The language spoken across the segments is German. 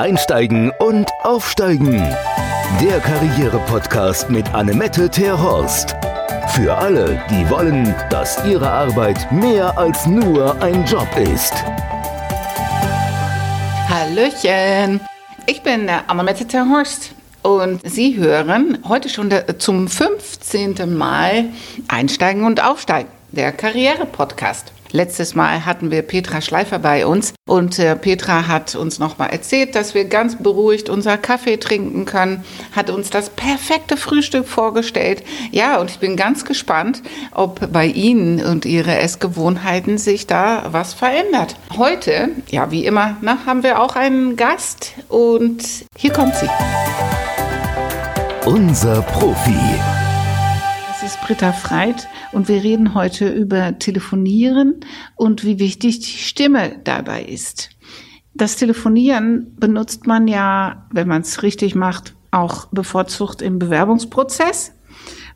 Einsteigen und Aufsteigen. Der Karriere-Podcast mit Annemette Terhorst. Für alle, die wollen, dass ihre Arbeit mehr als nur ein Job ist. Hallöchen, ich bin Annemette Terhorst. Und Sie hören heute schon zum 15. Mal Einsteigen und Aufsteigen, der Karriere-Podcast. Letztes Mal hatten wir Petra Schleifer bei uns und äh, Petra hat uns nochmal erzählt, dass wir ganz beruhigt unser Kaffee trinken können, hat uns das perfekte Frühstück vorgestellt. Ja, und ich bin ganz gespannt, ob bei Ihnen und Ihre Essgewohnheiten sich da was verändert. Heute, ja, wie immer, na, haben wir auch einen Gast und hier kommt sie. Unser Profi. Ist Britta Freit und wir reden heute über Telefonieren und wie wichtig die Stimme dabei ist. Das Telefonieren benutzt man ja, wenn man es richtig macht, auch bevorzugt im Bewerbungsprozess,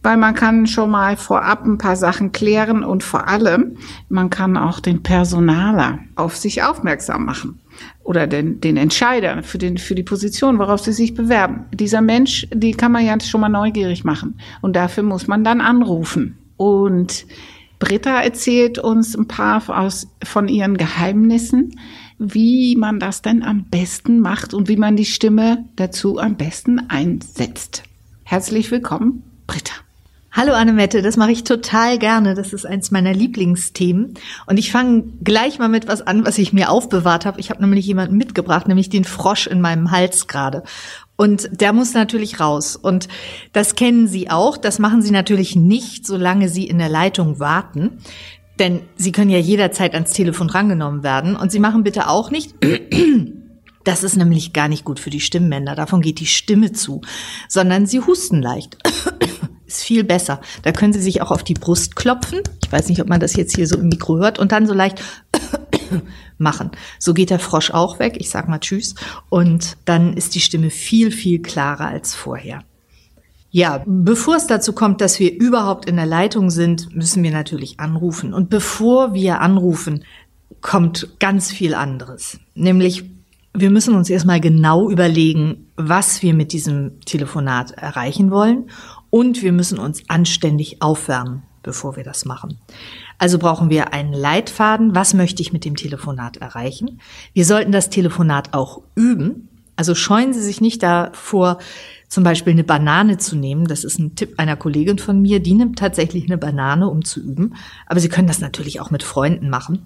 weil man kann schon mal vorab ein paar Sachen klären und vor allem, man kann auch den Personaler auf sich aufmerksam machen oder den, den Entscheider für, den, für die Position, worauf sie sich bewerben. Dieser Mensch, die kann man ja schon mal neugierig machen. Und dafür muss man dann anrufen. Und Britta erzählt uns ein paar aus, von ihren Geheimnissen, wie man das denn am besten macht und wie man die Stimme dazu am besten einsetzt. Herzlich willkommen, Britta. Hallo Annemette, das mache ich total gerne. Das ist eins meiner Lieblingsthemen. Und ich fange gleich mal mit was an, was ich mir aufbewahrt habe. Ich habe nämlich jemanden mitgebracht, nämlich den Frosch in meinem Hals gerade. Und der muss natürlich raus. Und das kennen Sie auch. Das machen Sie natürlich nicht, solange Sie in der Leitung warten. Denn Sie können ja jederzeit ans Telefon rangenommen werden. Und Sie machen bitte auch nicht. Das ist nämlich gar nicht gut für die Stimmbänder. Davon geht die Stimme zu. Sondern Sie husten leicht ist viel besser. Da können Sie sich auch auf die Brust klopfen. Ich weiß nicht, ob man das jetzt hier so im Mikro hört und dann so leicht machen. So geht der Frosch auch weg. Ich sag mal Tschüss. Und dann ist die Stimme viel, viel klarer als vorher. Ja, bevor es dazu kommt, dass wir überhaupt in der Leitung sind, müssen wir natürlich anrufen. Und bevor wir anrufen, kommt ganz viel anderes. Nämlich, wir müssen uns erstmal genau überlegen, was wir mit diesem Telefonat erreichen wollen und wir müssen uns anständig aufwärmen, bevor wir das machen. Also brauchen wir einen Leitfaden. Was möchte ich mit dem Telefonat erreichen? Wir sollten das Telefonat auch üben. Also scheuen Sie sich nicht davor, zum Beispiel eine Banane zu nehmen. Das ist ein Tipp einer Kollegin von mir. Die nimmt tatsächlich eine Banane, um zu üben. Aber Sie können das natürlich auch mit Freunden machen.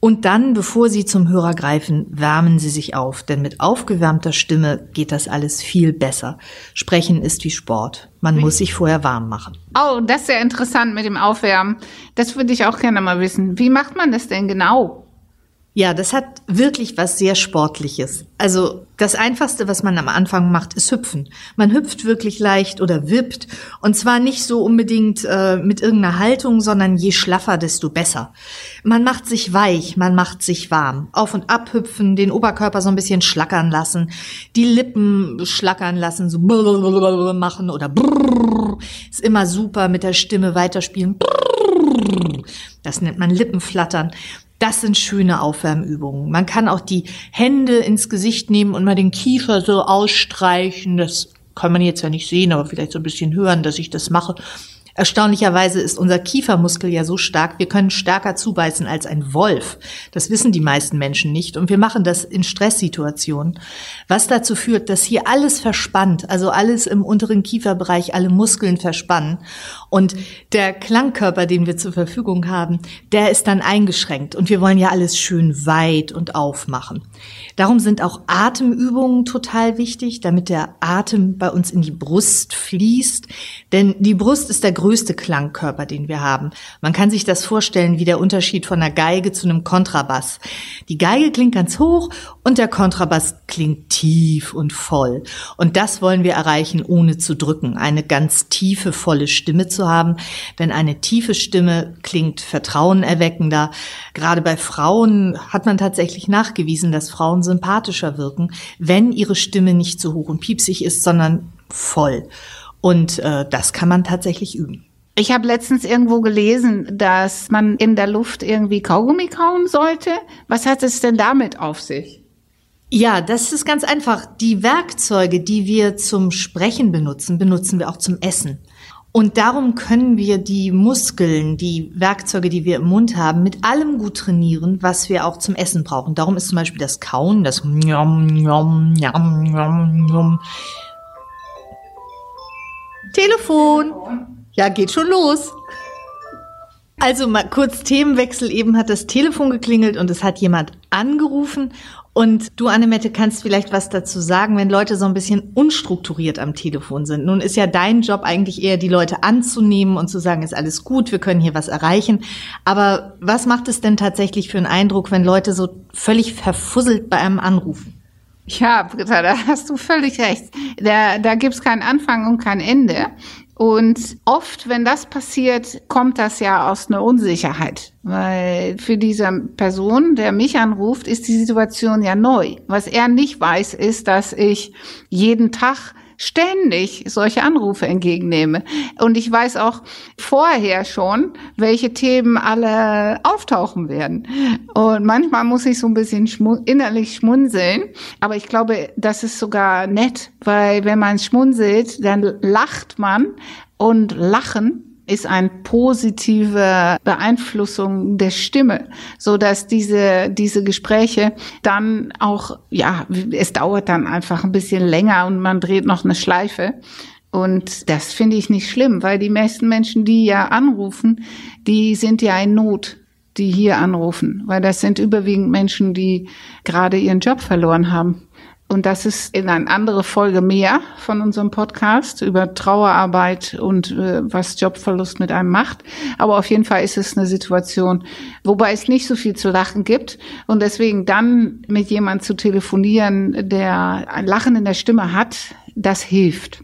Und dann, bevor Sie zum Hörer greifen, wärmen Sie sich auf, denn mit aufgewärmter Stimme geht das alles viel besser. Sprechen ist wie Sport. Man muss sich vorher warm machen. Oh, das ist sehr interessant mit dem Aufwärmen. Das würde ich auch gerne mal wissen. Wie macht man das denn genau? Ja, das hat wirklich was sehr Sportliches. Also das Einfachste, was man am Anfang macht, ist hüpfen. Man hüpft wirklich leicht oder wippt. Und zwar nicht so unbedingt äh, mit irgendeiner Haltung, sondern je schlaffer, desto besser. Man macht sich weich, man macht sich warm. Auf und ab hüpfen, den Oberkörper so ein bisschen schlackern lassen, die Lippen schlackern lassen, so machen oder. Ist immer super mit der Stimme weiterspielen. Das nennt man Lippenflattern. Das sind schöne Aufwärmübungen. Man kann auch die Hände ins Gesicht nehmen und mal den Kiefer so ausstreichen. Das kann man jetzt ja nicht sehen, aber vielleicht so ein bisschen hören, dass ich das mache. Erstaunlicherweise ist unser Kiefermuskel ja so stark, wir können stärker zubeißen als ein Wolf. Das wissen die meisten Menschen nicht. Und wir machen das in Stresssituationen, was dazu führt, dass hier alles verspannt, also alles im unteren Kieferbereich, alle Muskeln verspannen. Und der Klangkörper, den wir zur Verfügung haben, der ist dann eingeschränkt. Und wir wollen ja alles schön weit und aufmachen. Darum sind auch Atemübungen total wichtig, damit der Atem bei uns in die Brust fließt. Denn die Brust ist der größte Klangkörper, den wir haben. Man kann sich das vorstellen wie der Unterschied von einer Geige zu einem Kontrabass. Die Geige klingt ganz hoch und der Kontrabass klingt tief und voll. Und das wollen wir erreichen, ohne zu drücken, eine ganz tiefe, volle Stimme zu haben. Denn eine tiefe Stimme klingt vertrauenerweckender. Gerade bei Frauen hat man tatsächlich nachgewiesen, dass Frauen sympathischer wirken, wenn ihre Stimme nicht so hoch und piepsig ist, sondern voll. Und äh, das kann man tatsächlich üben. Ich habe letztens irgendwo gelesen, dass man in der Luft irgendwie Kaugummi kauen sollte. Was hat es denn damit auf sich? Ja, das ist ganz einfach. Die Werkzeuge, die wir zum Sprechen benutzen, benutzen wir auch zum Essen. Und darum können wir die Muskeln, die Werkzeuge, die wir im Mund haben, mit allem gut trainieren, was wir auch zum Essen brauchen. Darum ist zum Beispiel das Kauen, das Njom, Njom, Njom, Njom, Njom. Telefon. Ja, geht schon los. Also mal kurz Themenwechsel. Eben hat das Telefon geklingelt und es hat jemand angerufen. Und du, Annemette, kannst vielleicht was dazu sagen, wenn Leute so ein bisschen unstrukturiert am Telefon sind. Nun ist ja dein Job eigentlich eher, die Leute anzunehmen und zu sagen, ist alles gut, wir können hier was erreichen. Aber was macht es denn tatsächlich für einen Eindruck, wenn Leute so völlig verfusselt bei einem anrufen? Ja, Britta, da hast du völlig recht. Da, da gibt's keinen Anfang und kein Ende. Und oft, wenn das passiert, kommt das ja aus einer Unsicherheit. Weil für diese Person, der mich anruft, ist die Situation ja neu. Was er nicht weiß, ist, dass ich jeden Tag ständig solche Anrufe entgegennehme. Und ich weiß auch vorher schon, welche Themen alle auftauchen werden. Und manchmal muss ich so ein bisschen schmu innerlich schmunzeln. Aber ich glaube, das ist sogar nett, weil wenn man schmunzelt, dann lacht man und Lachen ist eine positive Beeinflussung der Stimme, so dass diese diese Gespräche dann auch ja es dauert dann einfach ein bisschen länger und man dreht noch eine Schleife und das finde ich nicht schlimm, weil die meisten Menschen, die ja anrufen, die sind ja in Not die hier anrufen, weil das sind überwiegend Menschen, die gerade ihren Job verloren haben. Und das ist in eine andere Folge mehr von unserem Podcast über Trauerarbeit und äh, was Jobverlust mit einem macht. Aber auf jeden Fall ist es eine Situation, wobei es nicht so viel zu lachen gibt. Und deswegen dann mit jemand zu telefonieren, der ein Lachen in der Stimme hat, das hilft.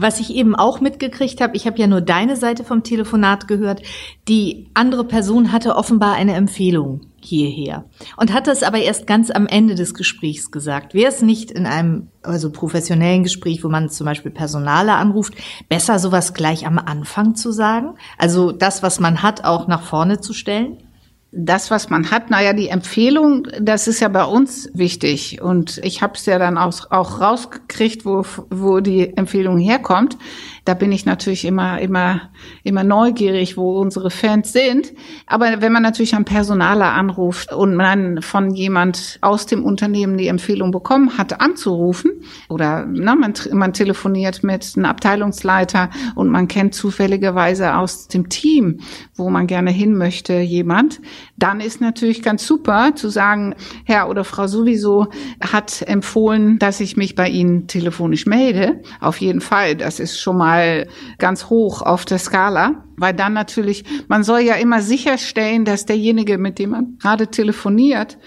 Was ich eben auch mitgekriegt habe, ich habe ja nur deine Seite vom Telefonat gehört, die andere Person hatte offenbar eine Empfehlung hierher und hat das aber erst ganz am Ende des Gesprächs gesagt. Wäre es nicht in einem also professionellen Gespräch, wo man zum Beispiel Personale anruft, besser sowas gleich am Anfang zu sagen? Also das, was man hat, auch nach vorne zu stellen? Das, was man hat, naja, die Empfehlung, das ist ja bei uns wichtig. Und ich habe es ja dann auch, auch rausgekriegt, wo, wo die Empfehlung herkommt da bin ich natürlich immer, immer, immer neugierig, wo unsere Fans sind. Aber wenn man natürlich einen Personaler anruft und man von jemand aus dem Unternehmen die Empfehlung bekommen hat, anzurufen oder na, man, man telefoniert mit einem Abteilungsleiter und man kennt zufälligerweise aus dem Team, wo man gerne hin möchte, jemand, dann ist natürlich ganz super zu sagen, Herr oder Frau sowieso hat empfohlen, dass ich mich bei Ihnen telefonisch melde. Auf jeden Fall, das ist schon mal ganz hoch auf der Skala, weil dann natürlich, man soll ja immer sicherstellen, dass derjenige, mit dem man gerade telefoniert,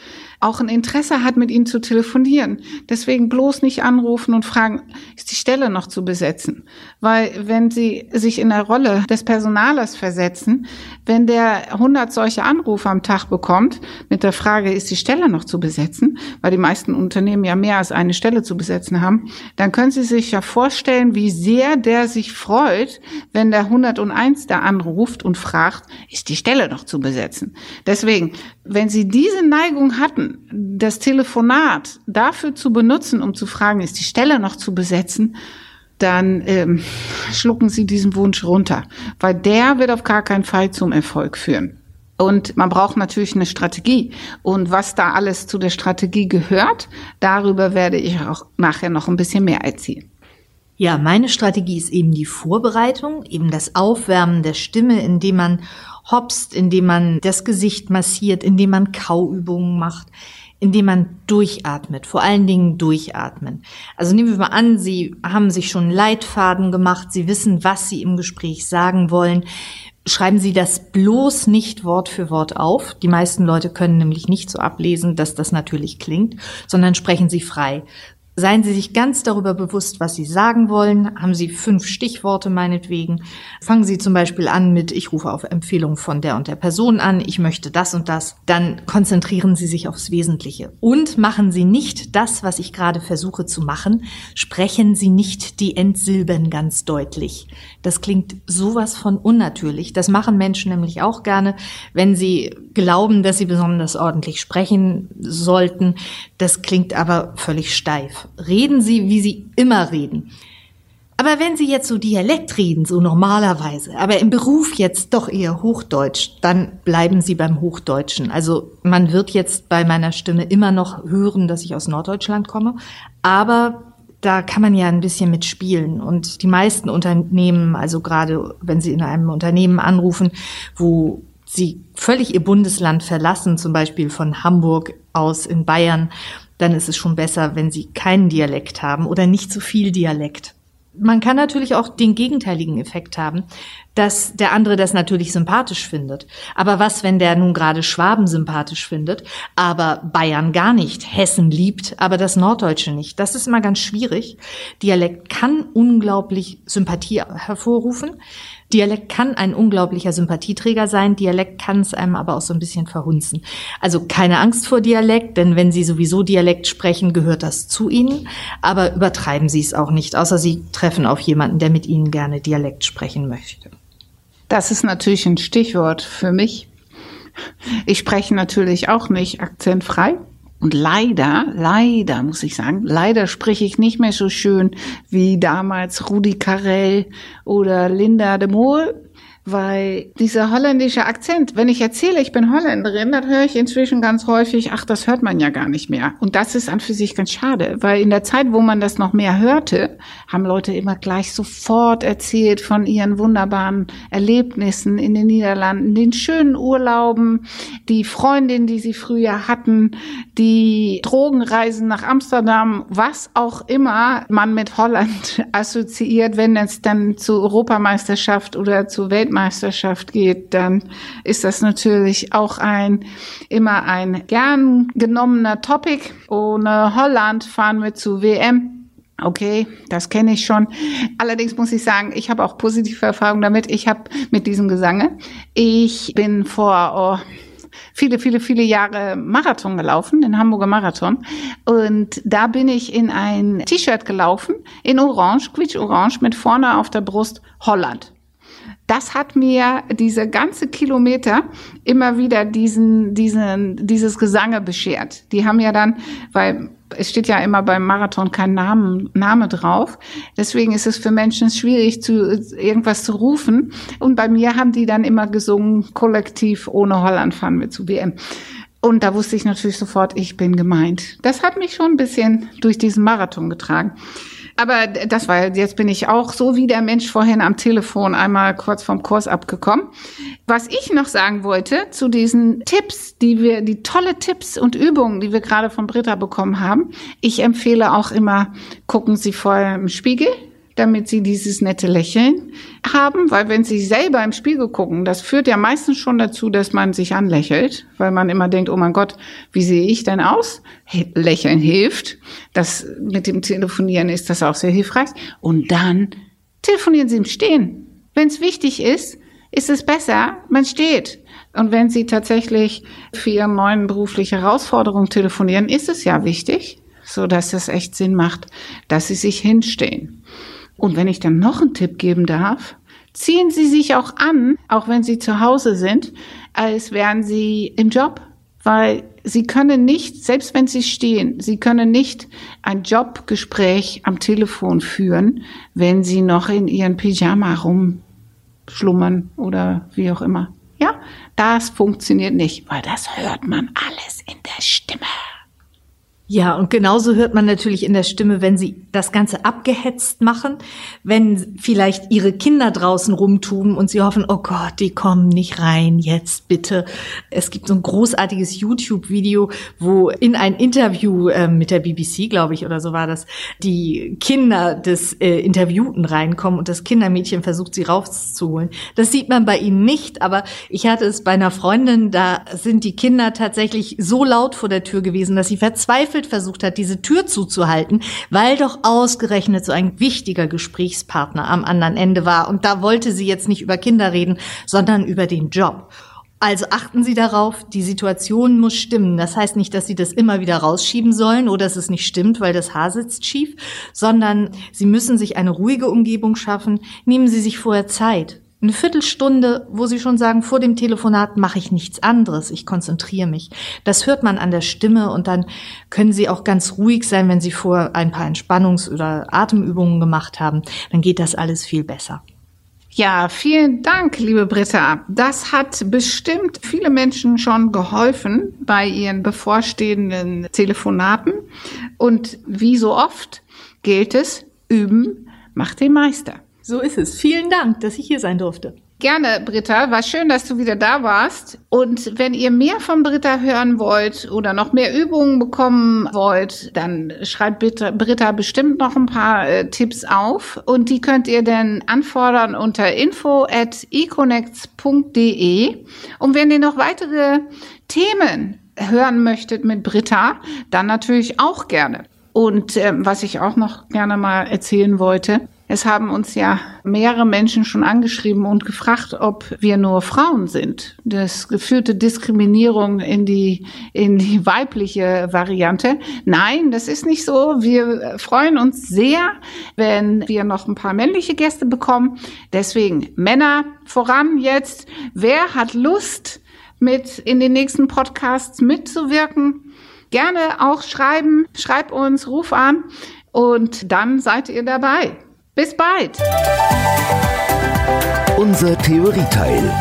auch ein Interesse hat, mit ihnen zu telefonieren. Deswegen bloß nicht anrufen und fragen, ist die Stelle noch zu besetzen? Weil wenn sie sich in der Rolle des Personalers versetzen, wenn der 100 solche Anrufe am Tag bekommt mit der Frage, ist die Stelle noch zu besetzen, weil die meisten Unternehmen ja mehr als eine Stelle zu besetzen haben, dann können Sie sich ja vorstellen, wie sehr der sich freut, wenn der 101 da anruft und fragt, ist die Stelle noch zu besetzen? Deswegen, wenn Sie diese Neigung hatten, das Telefonat dafür zu benutzen, um zu fragen, ist die Stelle noch zu besetzen, dann ähm, schlucken Sie diesen Wunsch runter, weil der wird auf gar keinen Fall zum Erfolg führen. Und man braucht natürlich eine Strategie. Und was da alles zu der Strategie gehört, darüber werde ich auch nachher noch ein bisschen mehr erzählen. Ja, meine Strategie ist eben die Vorbereitung, eben das Aufwärmen der Stimme, indem man hopst, indem man das Gesicht massiert, indem man Kauübungen macht, indem man durchatmet, vor allen Dingen durchatmen. Also nehmen wir mal an, Sie haben sich schon Leitfaden gemacht, Sie wissen, was Sie im Gespräch sagen wollen. Schreiben Sie das bloß nicht Wort für Wort auf. Die meisten Leute können nämlich nicht so ablesen, dass das natürlich klingt, sondern sprechen Sie frei. Seien Sie sich ganz darüber bewusst, was Sie sagen wollen. Haben Sie fünf Stichworte meinetwegen. Fangen Sie zum Beispiel an mit, ich rufe auf Empfehlung von der und der Person an, ich möchte das und das. Dann konzentrieren Sie sich aufs Wesentliche. Und machen Sie nicht das, was ich gerade versuche zu machen. Sprechen Sie nicht die Endsilben ganz deutlich. Das klingt sowas von unnatürlich. Das machen Menschen nämlich auch gerne, wenn sie glauben, dass sie besonders ordentlich sprechen sollten. Das klingt aber völlig steif. Reden Sie, wie Sie immer reden. Aber wenn Sie jetzt so Dialekt reden, so normalerweise, aber im Beruf jetzt doch eher Hochdeutsch, dann bleiben Sie beim Hochdeutschen. Also man wird jetzt bei meiner Stimme immer noch hören, dass ich aus Norddeutschland komme, aber da kann man ja ein bisschen mitspielen. Und die meisten Unternehmen, also gerade wenn Sie in einem Unternehmen anrufen, wo Sie völlig Ihr Bundesland verlassen, zum Beispiel von Hamburg aus in Bayern, dann ist es schon besser, wenn Sie keinen Dialekt haben oder nicht so viel Dialekt. Man kann natürlich auch den gegenteiligen Effekt haben, dass der andere das natürlich sympathisch findet. Aber was, wenn der nun gerade Schwaben sympathisch findet, aber Bayern gar nicht, Hessen liebt, aber das Norddeutsche nicht? Das ist immer ganz schwierig. Dialekt kann unglaublich Sympathie hervorrufen. Dialekt kann ein unglaublicher Sympathieträger sein, Dialekt kann es einem aber auch so ein bisschen verhunzen. Also keine Angst vor Dialekt, denn wenn Sie sowieso Dialekt sprechen, gehört das zu Ihnen, aber übertreiben Sie es auch nicht, außer Sie treffen auf jemanden, der mit Ihnen gerne Dialekt sprechen möchte. Das ist natürlich ein Stichwort für mich. Ich spreche natürlich auch nicht akzentfrei. Und leider, leider muss ich sagen, leider spreche ich nicht mehr so schön wie damals Rudi Carell oder Linda de Mol weil dieser holländische Akzent, wenn ich erzähle, ich bin Holländerin, dann höre ich inzwischen ganz häufig, ach, das hört man ja gar nicht mehr. Und das ist an für sich ganz schade, weil in der Zeit, wo man das noch mehr hörte, haben Leute immer gleich sofort erzählt von ihren wunderbaren Erlebnissen in den Niederlanden, den schönen Urlauben, die Freundin, die sie früher hatten, die Drogenreisen nach Amsterdam, was auch immer man mit Holland assoziiert, wenn es dann zur Europameisterschaft oder zur Welt Weltmeisterschaft geht, dann ist das natürlich auch ein, immer ein gern genommener Topic. Ohne Holland fahren wir zu WM. Okay, das kenne ich schon. Allerdings muss ich sagen, ich habe auch positive Erfahrungen damit. Ich habe mit diesem Gesange. Ich bin vor oh, viele, viele, viele Jahre Marathon gelaufen, den Hamburger Marathon. Und da bin ich in ein T-Shirt gelaufen, in Orange, quietsch-orange, mit vorne auf der Brust Holland das hat mir diese ganze Kilometer immer wieder diesen, diesen, dieses Gesange beschert. Die haben ja dann, weil es steht ja immer beim Marathon kein Namen, Name drauf. Deswegen ist es für Menschen schwierig, zu, irgendwas zu rufen. Und bei mir haben die dann immer gesungen, kollektiv ohne Holland fahren wir zu WM. Und da wusste ich natürlich sofort, ich bin gemeint. Das hat mich schon ein bisschen durch diesen Marathon getragen. Aber das war, jetzt bin ich auch so wie der Mensch vorhin am Telefon einmal kurz vom Kurs abgekommen. Was ich noch sagen wollte zu diesen Tipps, die wir, die tolle Tipps und Übungen, die wir gerade von Britta bekommen haben. Ich empfehle auch immer, gucken Sie vorher im Spiegel, damit sie dieses nette Lächeln haben, weil wenn sie selber im Spiegel gucken, das führt ja meistens schon dazu, dass man sich anlächelt, weil man immer denkt, oh mein Gott, wie sehe ich denn aus? Lächeln hilft. Das mit dem Telefonieren ist das auch sehr hilfreich. Und dann telefonieren Sie im Stehen. Wenn es wichtig ist, ist es besser, man steht. Und wenn Sie tatsächlich für Ihre neuen berufliche Herausforderungen telefonieren, ist es ja wichtig, so dass es echt Sinn macht, dass Sie sich hinstehen. Und wenn ich dann noch einen Tipp geben darf, ziehen Sie sich auch an, auch wenn Sie zu Hause sind, als wären Sie im Job. Weil Sie können nicht, selbst wenn Sie stehen, Sie können nicht ein Jobgespräch am Telefon führen, wenn Sie noch in Ihren Pyjama rumschlummern oder wie auch immer. Ja, das funktioniert nicht, weil das hört man alles in der Stimme. Ja, und genauso hört man natürlich in der Stimme, wenn sie das Ganze abgehetzt machen, wenn vielleicht ihre Kinder draußen rumtuben und sie hoffen, oh Gott, die kommen nicht rein, jetzt bitte. Es gibt so ein großartiges YouTube-Video, wo in ein Interview äh, mit der BBC, glaube ich, oder so war das, die Kinder des äh, Interviewten reinkommen und das Kindermädchen versucht, sie rauszuholen. Das sieht man bei ihnen nicht, aber ich hatte es bei einer Freundin, da sind die Kinder tatsächlich so laut vor der Tür gewesen, dass sie verzweifelt verzweifelt versucht hat, diese Tür zuzuhalten, weil doch ausgerechnet so ein wichtiger Gesprächspartner am anderen Ende war. Und da wollte sie jetzt nicht über Kinder reden, sondern über den Job. Also achten Sie darauf, die Situation muss stimmen. Das heißt nicht, dass Sie das immer wieder rausschieben sollen oder dass es nicht stimmt, weil das Haar sitzt schief, sondern Sie müssen sich eine ruhige Umgebung schaffen. Nehmen Sie sich vorher Zeit. Eine Viertelstunde, wo Sie schon sagen, vor dem Telefonat mache ich nichts anderes, ich konzentriere mich. Das hört man an der Stimme und dann können Sie auch ganz ruhig sein, wenn Sie vor ein paar Entspannungs- oder Atemübungen gemacht haben. Dann geht das alles viel besser. Ja, vielen Dank, liebe Britta. Das hat bestimmt viele Menschen schon geholfen bei ihren bevorstehenden Telefonaten. Und wie so oft gilt es, üben macht den Meister. So ist es. Vielen Dank, dass ich hier sein durfte. Gerne, Britta. War schön, dass du wieder da warst. Und wenn ihr mehr von Britta hören wollt oder noch mehr Übungen bekommen wollt, dann schreibt Britta, Britta bestimmt noch ein paar äh, Tipps auf. Und die könnt ihr dann anfordern unter info at econnects.de. Und wenn ihr noch weitere Themen hören möchtet mit Britta, dann natürlich auch gerne. Und äh, was ich auch noch gerne mal erzählen wollte, es haben uns ja mehrere Menschen schon angeschrieben und gefragt, ob wir nur Frauen sind. Das geführte Diskriminierung in die, in die weibliche Variante. Nein, das ist nicht so. Wir freuen uns sehr, wenn wir noch ein paar männliche Gäste bekommen. Deswegen Männer voran jetzt. Wer hat Lust, mit in den nächsten Podcasts mitzuwirken? Gerne auch schreiben. Schreib uns, ruf an und dann seid ihr dabei. Bis bald! Unser Theorieteil.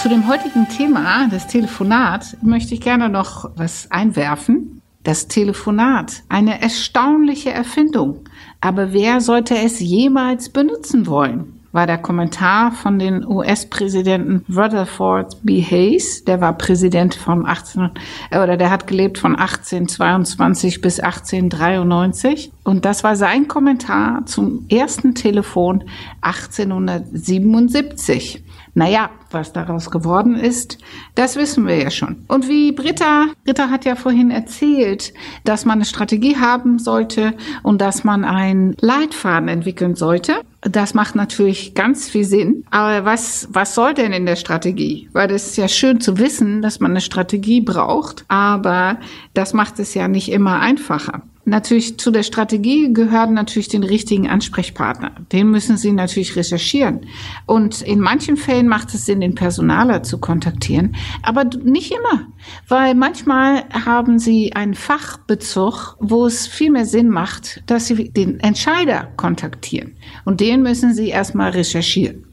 Zu dem heutigen Thema, das Telefonat, möchte ich gerne noch was einwerfen. Das Telefonat, eine erstaunliche Erfindung. Aber wer sollte es jemals benutzen wollen? War der Kommentar von den US-Präsidenten Rutherford B. Hayes, der war Präsident von 18 oder der hat gelebt von 1822 bis 1893 und das war sein Kommentar zum ersten Telefon 1877. Naja, was daraus geworden ist, das wissen wir ja schon. Und wie Britta, Britta hat ja vorhin erzählt, dass man eine Strategie haben sollte und dass man einen Leitfaden entwickeln sollte. Das macht natürlich ganz viel Sinn. Aber was, was soll denn in der Strategie? Weil das ist ja schön zu wissen, dass man eine Strategie braucht, aber das macht es ja nicht immer einfacher. Natürlich zu der Strategie gehören natürlich den richtigen Ansprechpartner. Den müssen Sie natürlich recherchieren. Und in manchen Fällen macht es Sinn, den Personaler zu kontaktieren, aber nicht immer, weil manchmal haben Sie einen Fachbezug, wo es viel mehr Sinn macht, dass Sie den Entscheider kontaktieren. Und den müssen Sie erstmal recherchieren.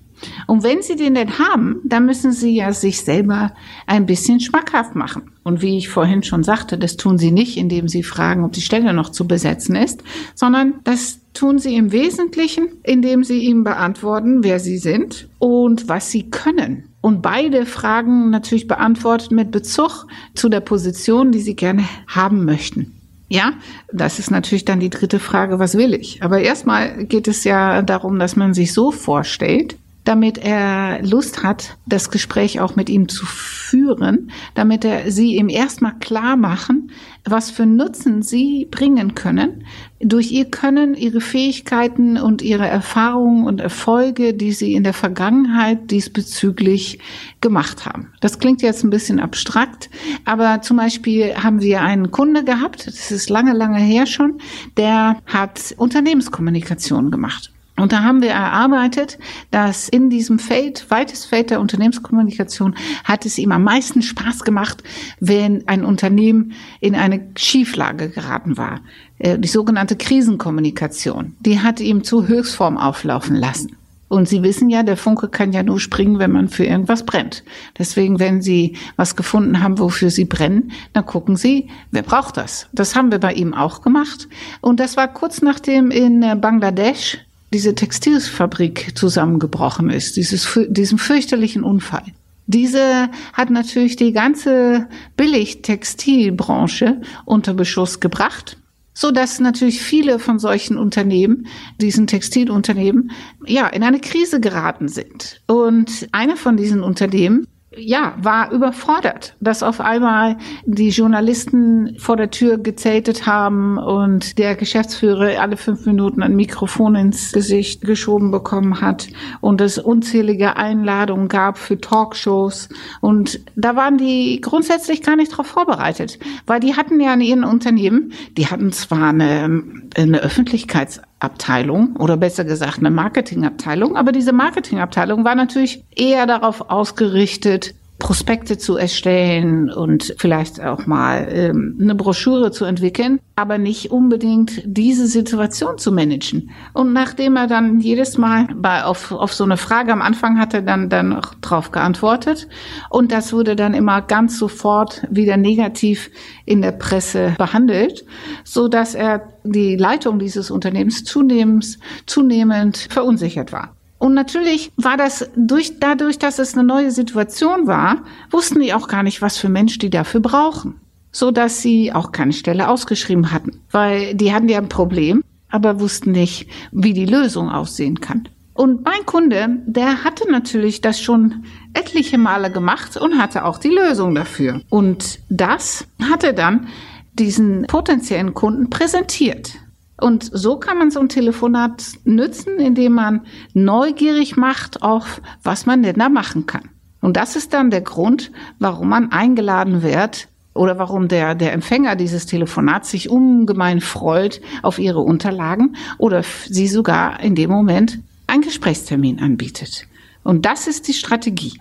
Und wenn Sie den denn haben, dann müssen Sie ja sich selber ein bisschen schmackhaft machen. Und wie ich vorhin schon sagte, das tun Sie nicht, indem Sie fragen, ob die Stelle noch zu besetzen ist, sondern das tun Sie im Wesentlichen, indem Sie ihm beantworten, wer Sie sind und was Sie können. Und beide Fragen natürlich beantworten mit Bezug zu der Position, die Sie gerne haben möchten. Ja, das ist natürlich dann die dritte Frage, was will ich? Aber erstmal geht es ja darum, dass man sich so vorstellt, damit er Lust hat, das Gespräch auch mit ihm zu führen, damit er sie ihm erstmal klar machen, was für Nutzen sie bringen können durch ihr Können, ihre Fähigkeiten und ihre Erfahrungen und Erfolge, die sie in der Vergangenheit diesbezüglich gemacht haben. Das klingt jetzt ein bisschen abstrakt, aber zum Beispiel haben wir einen Kunde gehabt, das ist lange, lange her schon, der hat Unternehmenskommunikation gemacht. Und da haben wir erarbeitet, dass in diesem Feld, weites Feld der Unternehmenskommunikation, hat es ihm am meisten Spaß gemacht, wenn ein Unternehmen in eine Schieflage geraten war. Äh, die sogenannte Krisenkommunikation. Die hat ihm zu Höchstform auflaufen lassen. Und Sie wissen ja, der Funke kann ja nur springen, wenn man für irgendwas brennt. Deswegen, wenn Sie was gefunden haben, wofür Sie brennen, dann gucken Sie, wer braucht das? Das haben wir bei ihm auch gemacht. Und das war kurz nachdem in äh, Bangladesch diese Textilfabrik zusammengebrochen ist, dieses, diesen fürchterlichen Unfall. Diese hat natürlich die ganze Billigtextilbranche unter Beschuss gebracht, so dass natürlich viele von solchen Unternehmen, diesen Textilunternehmen, ja, in eine Krise geraten sind. Und eine von diesen Unternehmen ja, war überfordert, dass auf einmal die Journalisten vor der Tür gezeltet haben und der Geschäftsführer alle fünf Minuten ein Mikrofon ins Gesicht geschoben bekommen hat und es unzählige Einladungen gab für Talkshows. Und da waren die grundsätzlich gar nicht darauf vorbereitet, weil die hatten ja in ihren Unternehmen, die hatten zwar eine, eine Öffentlichkeits Abteilung oder besser gesagt eine Marketingabteilung. Aber diese Marketingabteilung war natürlich eher darauf ausgerichtet, Prospekte zu erstellen und vielleicht auch mal ähm, eine Broschüre zu entwickeln, aber nicht unbedingt diese Situation zu managen. Und nachdem er dann jedes Mal bei, auf, auf so eine Frage am Anfang hatte, dann, dann auch drauf geantwortet. Und das wurde dann immer ganz sofort wieder negativ in der Presse behandelt, so dass er die Leitung dieses Unternehmens zunehmend, zunehmend verunsichert war. Und natürlich war das durch, dadurch, dass es eine neue Situation war, wussten die auch gar nicht, was für Mensch die dafür brauchen. So dass sie auch keine Stelle ausgeschrieben hatten. Weil die hatten ja ein Problem, aber wussten nicht, wie die Lösung aussehen kann. Und mein Kunde, der hatte natürlich das schon etliche Male gemacht und hatte auch die Lösung dafür. Und das hatte dann diesen potenziellen Kunden präsentiert. Und so kann man so ein Telefonat nützen, indem man neugierig macht auf, was man denn da machen kann. Und das ist dann der Grund, warum man eingeladen wird oder warum der, der Empfänger dieses Telefonats sich ungemein freut auf ihre Unterlagen oder sie sogar in dem Moment einen Gesprächstermin anbietet. Und das ist die Strategie.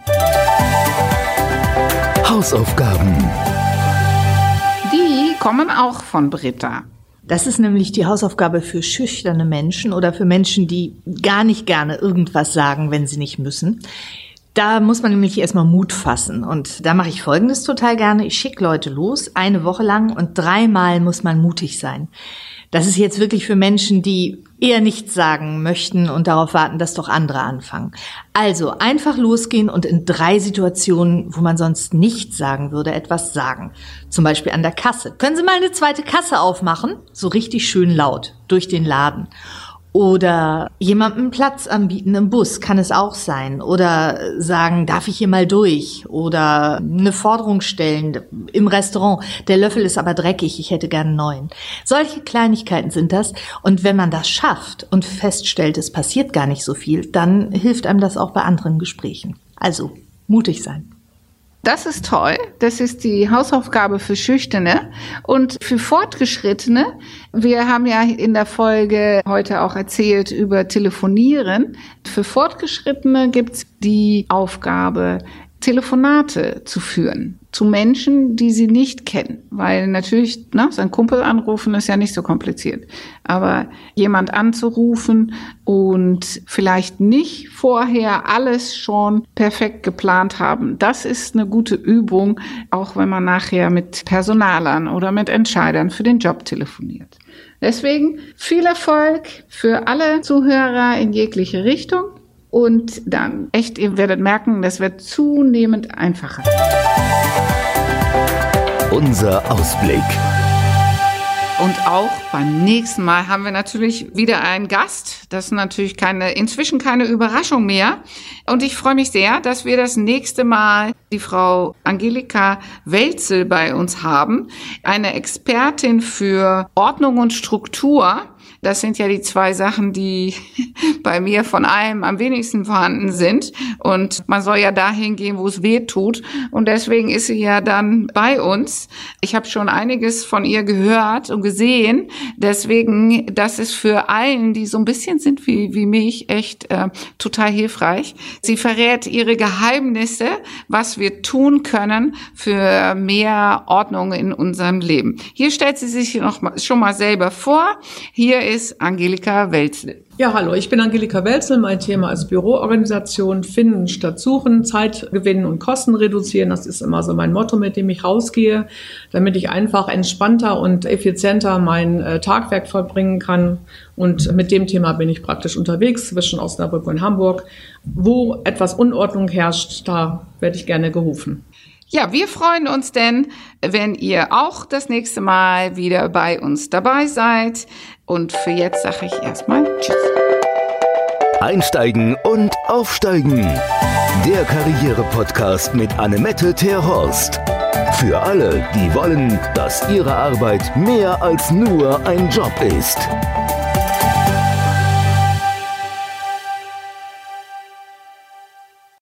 Hausaufgaben. Die kommen auch von Britta. Das ist nämlich die Hausaufgabe für schüchterne Menschen oder für Menschen, die gar nicht gerne irgendwas sagen, wenn sie nicht müssen. Da muss man nämlich erstmal Mut fassen. Und da mache ich Folgendes total gerne. Ich schicke Leute los, eine Woche lang und dreimal muss man mutig sein. Das ist jetzt wirklich für Menschen, die eher nichts sagen möchten und darauf warten, dass doch andere anfangen. Also einfach losgehen und in drei Situationen, wo man sonst nichts sagen würde, etwas sagen. Zum Beispiel an der Kasse. Können Sie mal eine zweite Kasse aufmachen? So richtig schön laut durch den Laden. Oder jemandem Platz anbieten im Bus kann es auch sein. Oder sagen, darf ich hier mal durch? Oder eine Forderung stellen im Restaurant. Der Löffel ist aber dreckig, ich hätte gern einen neuen. Solche Kleinigkeiten sind das. Und wenn man das schafft und feststellt, es passiert gar nicht so viel, dann hilft einem das auch bei anderen Gesprächen. Also mutig sein. Das ist toll. Das ist die Hausaufgabe für Schüchterne und für Fortgeschrittene. Wir haben ja in der Folge heute auch erzählt über Telefonieren. Für Fortgeschrittene gibt's die Aufgabe, Telefonate zu führen zu Menschen, die sie nicht kennen. Weil natürlich, ne, sein Kumpel anrufen ist ja nicht so kompliziert. Aber jemand anzurufen und vielleicht nicht vorher alles schon perfekt geplant haben, das ist eine gute Übung, auch wenn man nachher mit Personalern oder mit Entscheidern für den Job telefoniert. Deswegen viel Erfolg für alle Zuhörer in jegliche Richtung. Und dann echt, ihr werdet merken, das wird zunehmend einfacher. Unser Ausblick. Und auch beim nächsten Mal haben wir natürlich wieder einen Gast. Das ist natürlich keine, inzwischen keine Überraschung mehr. Und ich freue mich sehr, dass wir das nächste Mal die Frau Angelika Welzel bei uns haben. Eine Expertin für Ordnung und Struktur. Das sind ja die zwei Sachen, die bei mir von allem am wenigsten vorhanden sind. Und man soll ja dahin gehen, wo es weh tut. Und deswegen ist sie ja dann bei uns. Ich habe schon einiges von ihr gehört und gesehen. Deswegen, das ist für allen, die so ein bisschen sind wie, wie mich, echt äh, total hilfreich. Sie verrät ihre Geheimnisse, was wir tun können für mehr Ordnung in unserem Leben. Hier stellt sie sich noch mal, schon mal selber vor. Hier ist Angelika Welzel. Ja, hallo, ich bin Angelika Welzel. Mein Thema ist Büroorganisation, finden statt suchen, Zeit gewinnen und Kosten reduzieren. Das ist immer so mein Motto, mit dem ich rausgehe, damit ich einfach entspannter und effizienter mein äh, Tagwerk vollbringen kann. Und mit dem Thema bin ich praktisch unterwegs zwischen Osnabrück und Hamburg. Wo etwas Unordnung herrscht, da werde ich gerne gerufen. Ja, wir freuen uns denn, wenn ihr auch das nächste Mal wieder bei uns dabei seid. Und für jetzt sage ich erstmal Tschüss. Einsteigen und aufsteigen. Der Karriere-Podcast mit Annemette Terhorst. Für alle, die wollen, dass ihre Arbeit mehr als nur ein Job ist.